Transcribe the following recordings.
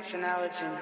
its an in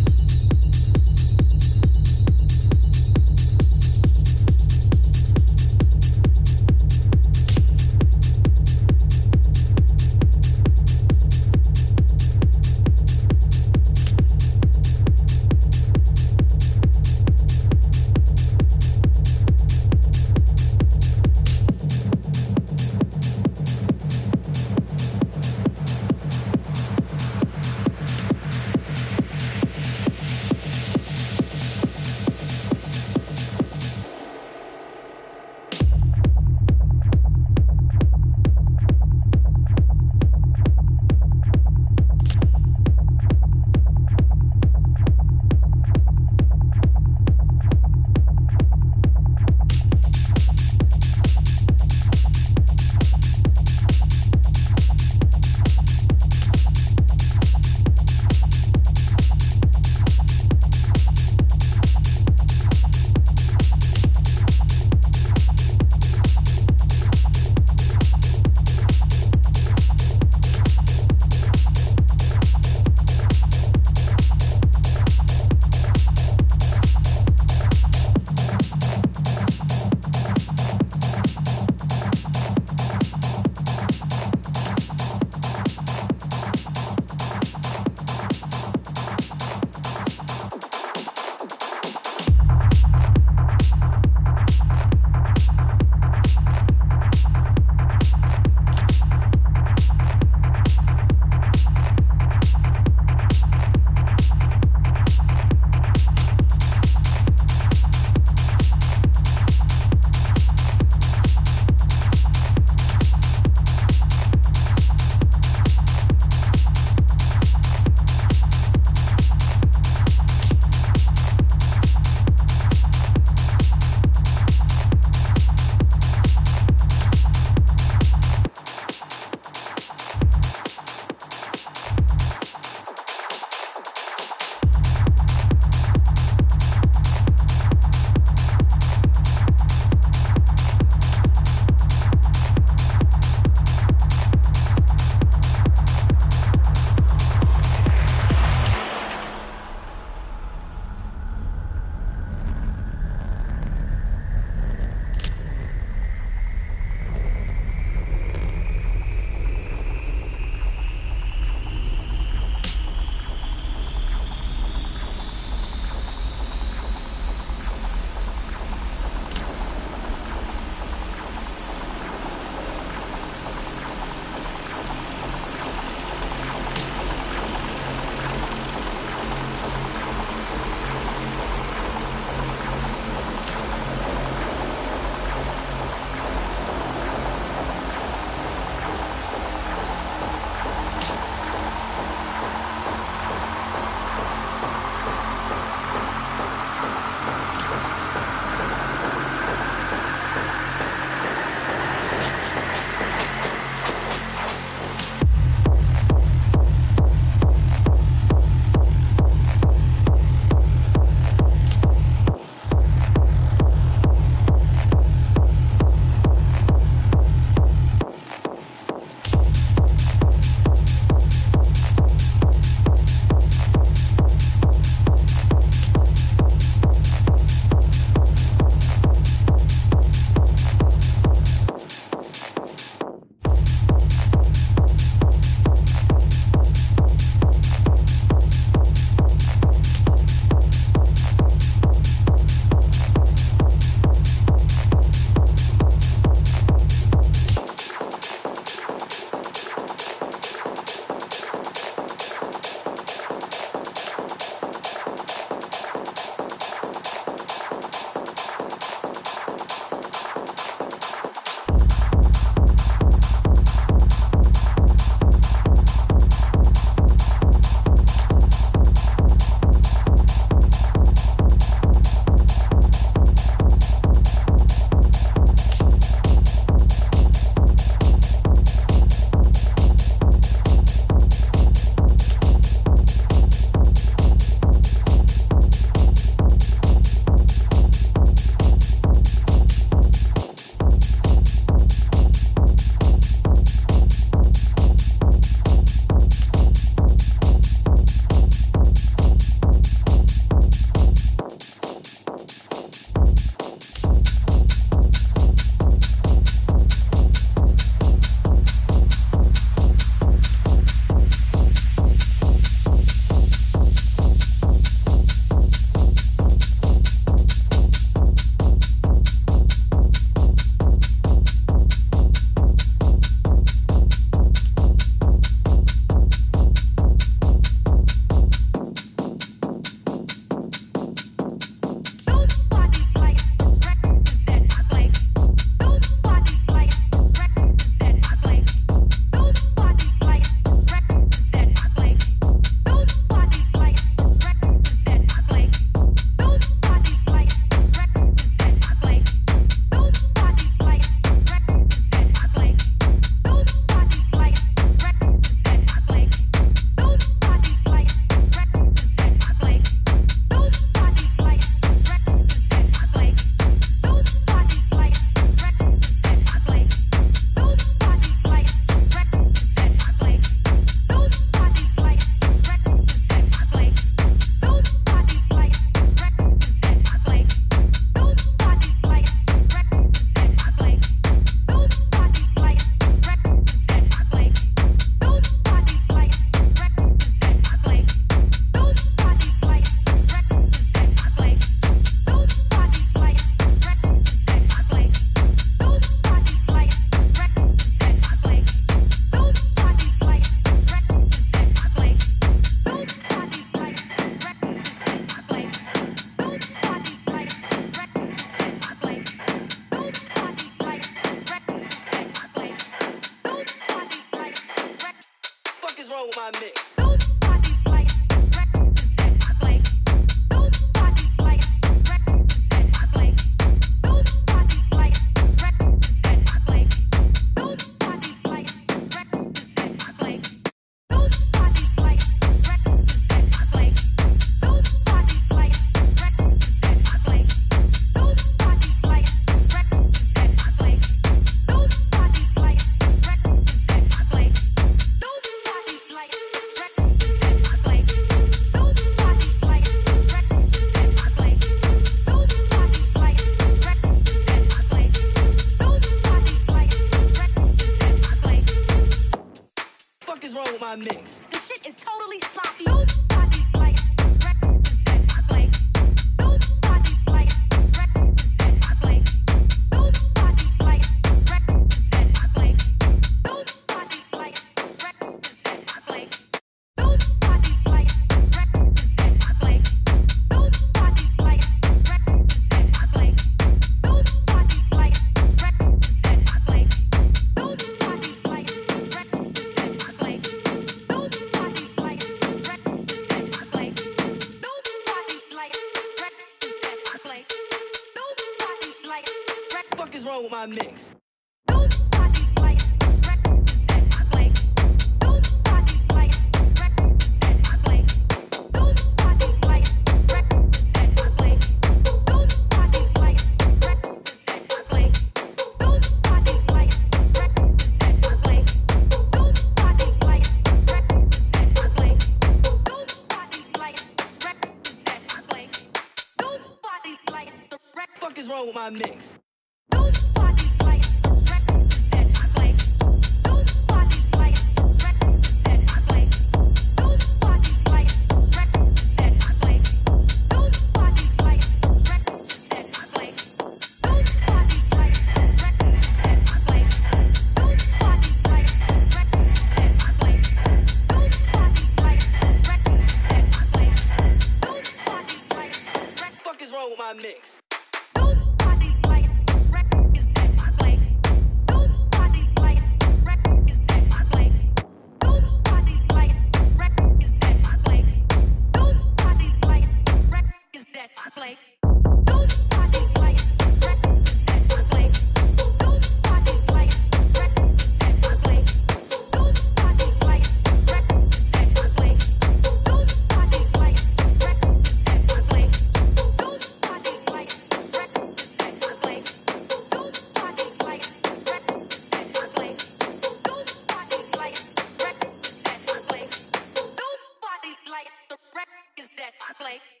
light.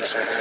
That's